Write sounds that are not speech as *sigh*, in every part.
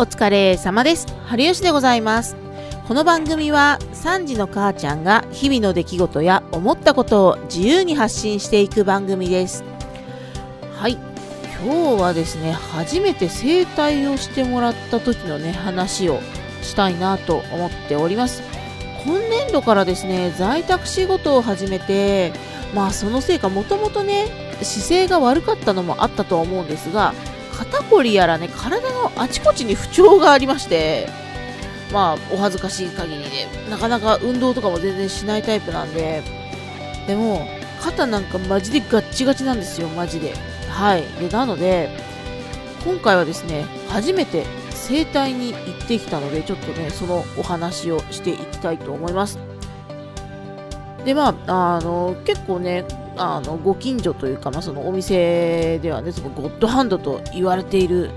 お疲れ様です。春吉でございます。この番組は3時の母ちゃんが日々の出来事や思ったことを自由に発信していく番組です。はい。今日はですね、初めて整体をしてもらった時のね、話をしたいなと思っております。今年度からですね、在宅仕事を始めて、まあそのせいかもともとね、姿勢が悪かったのもあったとは思うんですが、肩こりやらね、体のあちこちに不調がありまして、まあ、お恥ずかしい限りで、なかなか運動とかも全然しないタイプなんで、でも、肩なんかマジでガッチガチなんですよ、マジで。はい。で、なので、今回はですね、初めて整体に行ってきたので、ちょっとね、そのお話をしていきたいと思います。で、まあ、あの、結構ね、あの、ご近所というか、まあ、そのお店ではね、そのゴッドハンドと言われている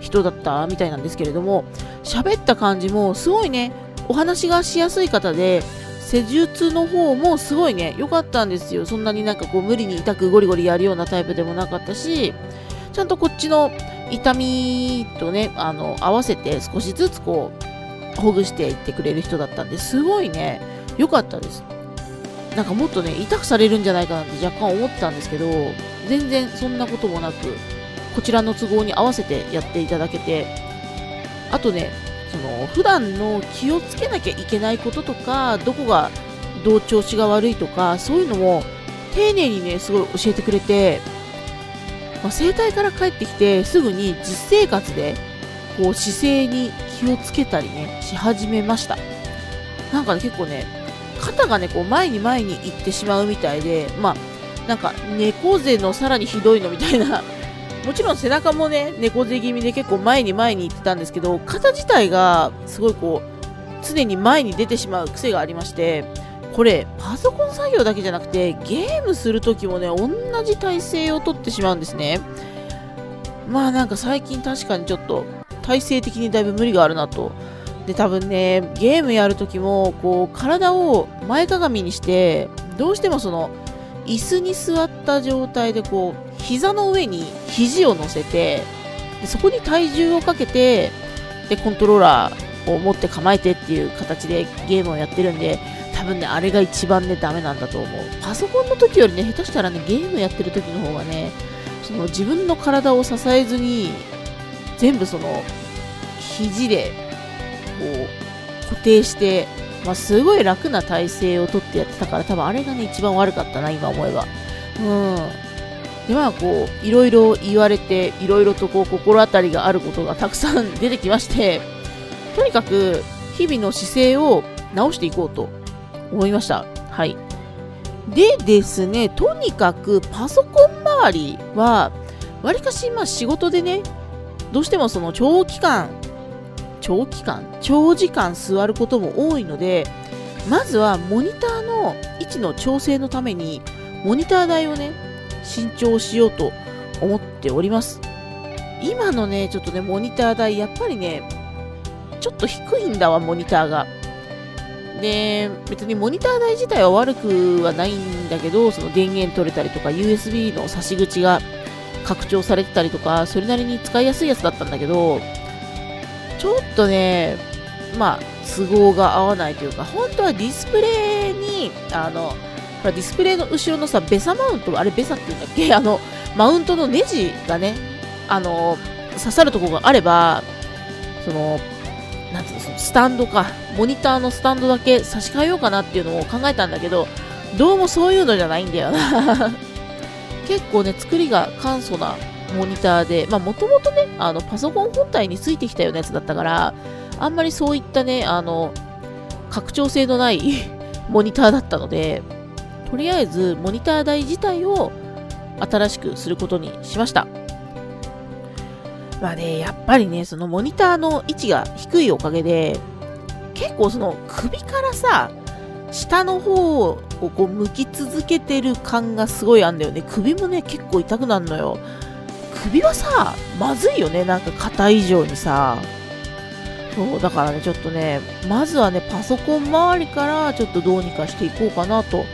人だったみたいなんですけれども、喋った感じもすごいね、お話がしやすい方で、施術の方もすごいね、良かったんですよ。そんなになんかこう無理に痛くゴリゴリやるようなタイプでもなかったし、ちゃんとこっちの痛みとね、あの、合わせて少しずつこう、ほぐしていってくれる人だったんで、すごいね、良かったです。なんかもっとね、痛くされるんじゃないかなって若干思ったんですけど、全然そんなこともなく、こちらの都合に合わせてやっていただけて、あとね、その、普段の気をつけなきゃいけないこととか、どこがどう調子が悪いとか、そういうのも丁寧にね、すごい教えてくれて、まあ、整体から帰ってきてすぐに実生活で、こう姿勢に気をつけたりね、し始めました。なんかね、結構ね、肩がね、こう前に前に行ってしまうみたいで、まあ、なんか猫背のさらにひどいのみたいな、*laughs* もちろん背中もね、猫背気味で結構前に前に行ってたんですけど、肩自体がすごいこう、常に前に出てしまう癖がありまして、これ、パソコン作業だけじゃなくて、ゲームするときもね、同じ体勢をとってしまうんですね。まあなんか最近確かにちょっと、体勢的にだいぶ無理があるなと。で、多分ね、ゲームやるときも、こう、体を前かがみにして、どうしてもその、椅子に座った状態でこう、膝の上に肘を乗せて、でそこに体重をかけて、で、コントローラーを持って構えてっていう形でゲームをやってるんで、多分ね、あれが一番ね、ダメなんだと思う。パソコンの時よりね、下手したらね、ゲームやってる時の方がね、その自分の体を支えずに、全部その、肘で、こう、固定して、まあ、すごい楽な体勢をとってやってたから、多分あれがね、一番悪かったな、今思えば。うん。で、まあ、こう、いろいろ言われて、いろいろとこう、心当たりがあることがたくさん出てきまして、とにかく、日々の姿勢を直していこうと思いました。はい。でですね、とにかくパソコン周りは、わりかしま仕事でね、どうしてもその長期間、長期間長時間座ることも多いので、まずはモニターの位置の調整のために、モニター台をね、新調しようと思っております。今のね、ちょっとね、モニター台、やっぱりね、ちょっと低いんだわ、モニターが。で、別にモニター台自体は悪くはないんだけど、その電源取れたりとか、USB の差し口が拡張されてたりとか、それなりに使いやすいやつだったんだけど、ちょっとね、まあ、都合が合わないというか、本当はディスプレイに、あの、ほらディスプレイの後ろのさ、ベサマウント、あれベサって言うんだっけ？*laughs* あの、マウントのネジがね、あの、刺さるとこがあれば、その、なんていうの、そのスタンドか、モニターのスタンドだけ差し替えようかなっていうのを考えたんだけど、どうもそういうのじゃないんだよな。*laughs* 結構ね、作りが簡素なモニターで、まあもともとね、あの、パソコン本体についてきたようなやつだったから、あんまりそういったね、あの、拡張性のない *laughs* モニターだったので、とりあえずモニター台自体を新しくすることにしました。まあね、やっぱりね、そのモニターの位置が低いおかげで、結構その首からさ、下の方をこう向き続けてる感がすごいあんだよね。首もね、結構痛くなるのよ。首はさ、まずいよね。なんか肩以上にさ。そう、だからね、ちょっとね、まずはね、パソコン周りからちょっとどうにかしていこうかなと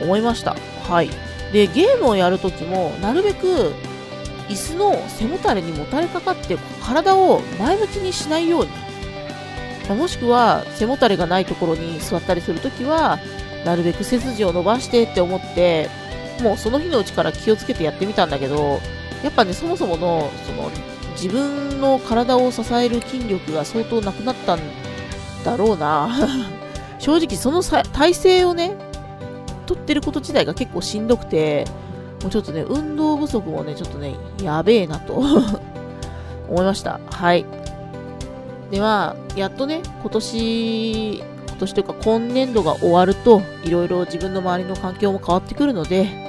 思いました。はい。で、ゲームをやるときも、なるべく、椅子の背もたれにもたれかかって体を前向きにしないように、ま、もしくは背もたれがないところに座ったりするときはなるべく背筋を伸ばしてって思ってもうその日のうちから気をつけてやってみたんだけどやっぱねそもそものその自分の体を支える筋力が相当なくなったんだろうな *laughs* 正直その体勢をね取ってること自体が結構しんどくてもうちょっとね、運動不足もね、ちょっとね、やべえなと *laughs* 思いました。はい。では、やっとね、今年、今年というか今年度が終わると、いろいろ自分の周りの環境も変わってくるので、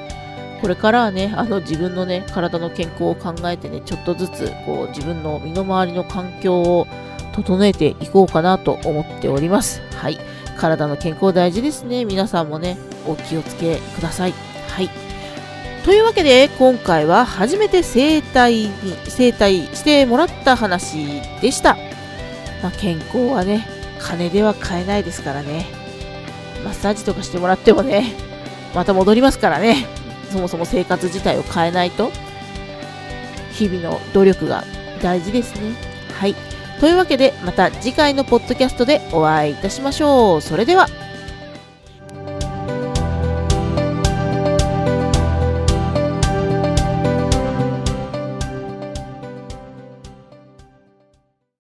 これからはね、あの自分のね、体の健康を考えてね、ちょっとずつ、こう、自分の身の回りの環境を整えていこうかなと思っております。はい。体の健康大事ですね。皆さんもね、お気をつけください。はい。というわけで、今回は初めて整体に、整体してもらった話でした。まあ、健康はね、金では買えないですからね。マッサージとかしてもらってもね、また戻りますからね。そもそも生活自体を変えないと、日々の努力が大事ですね。はい。というわけで、また次回のポッドキャストでお会いいたしましょう。それでは。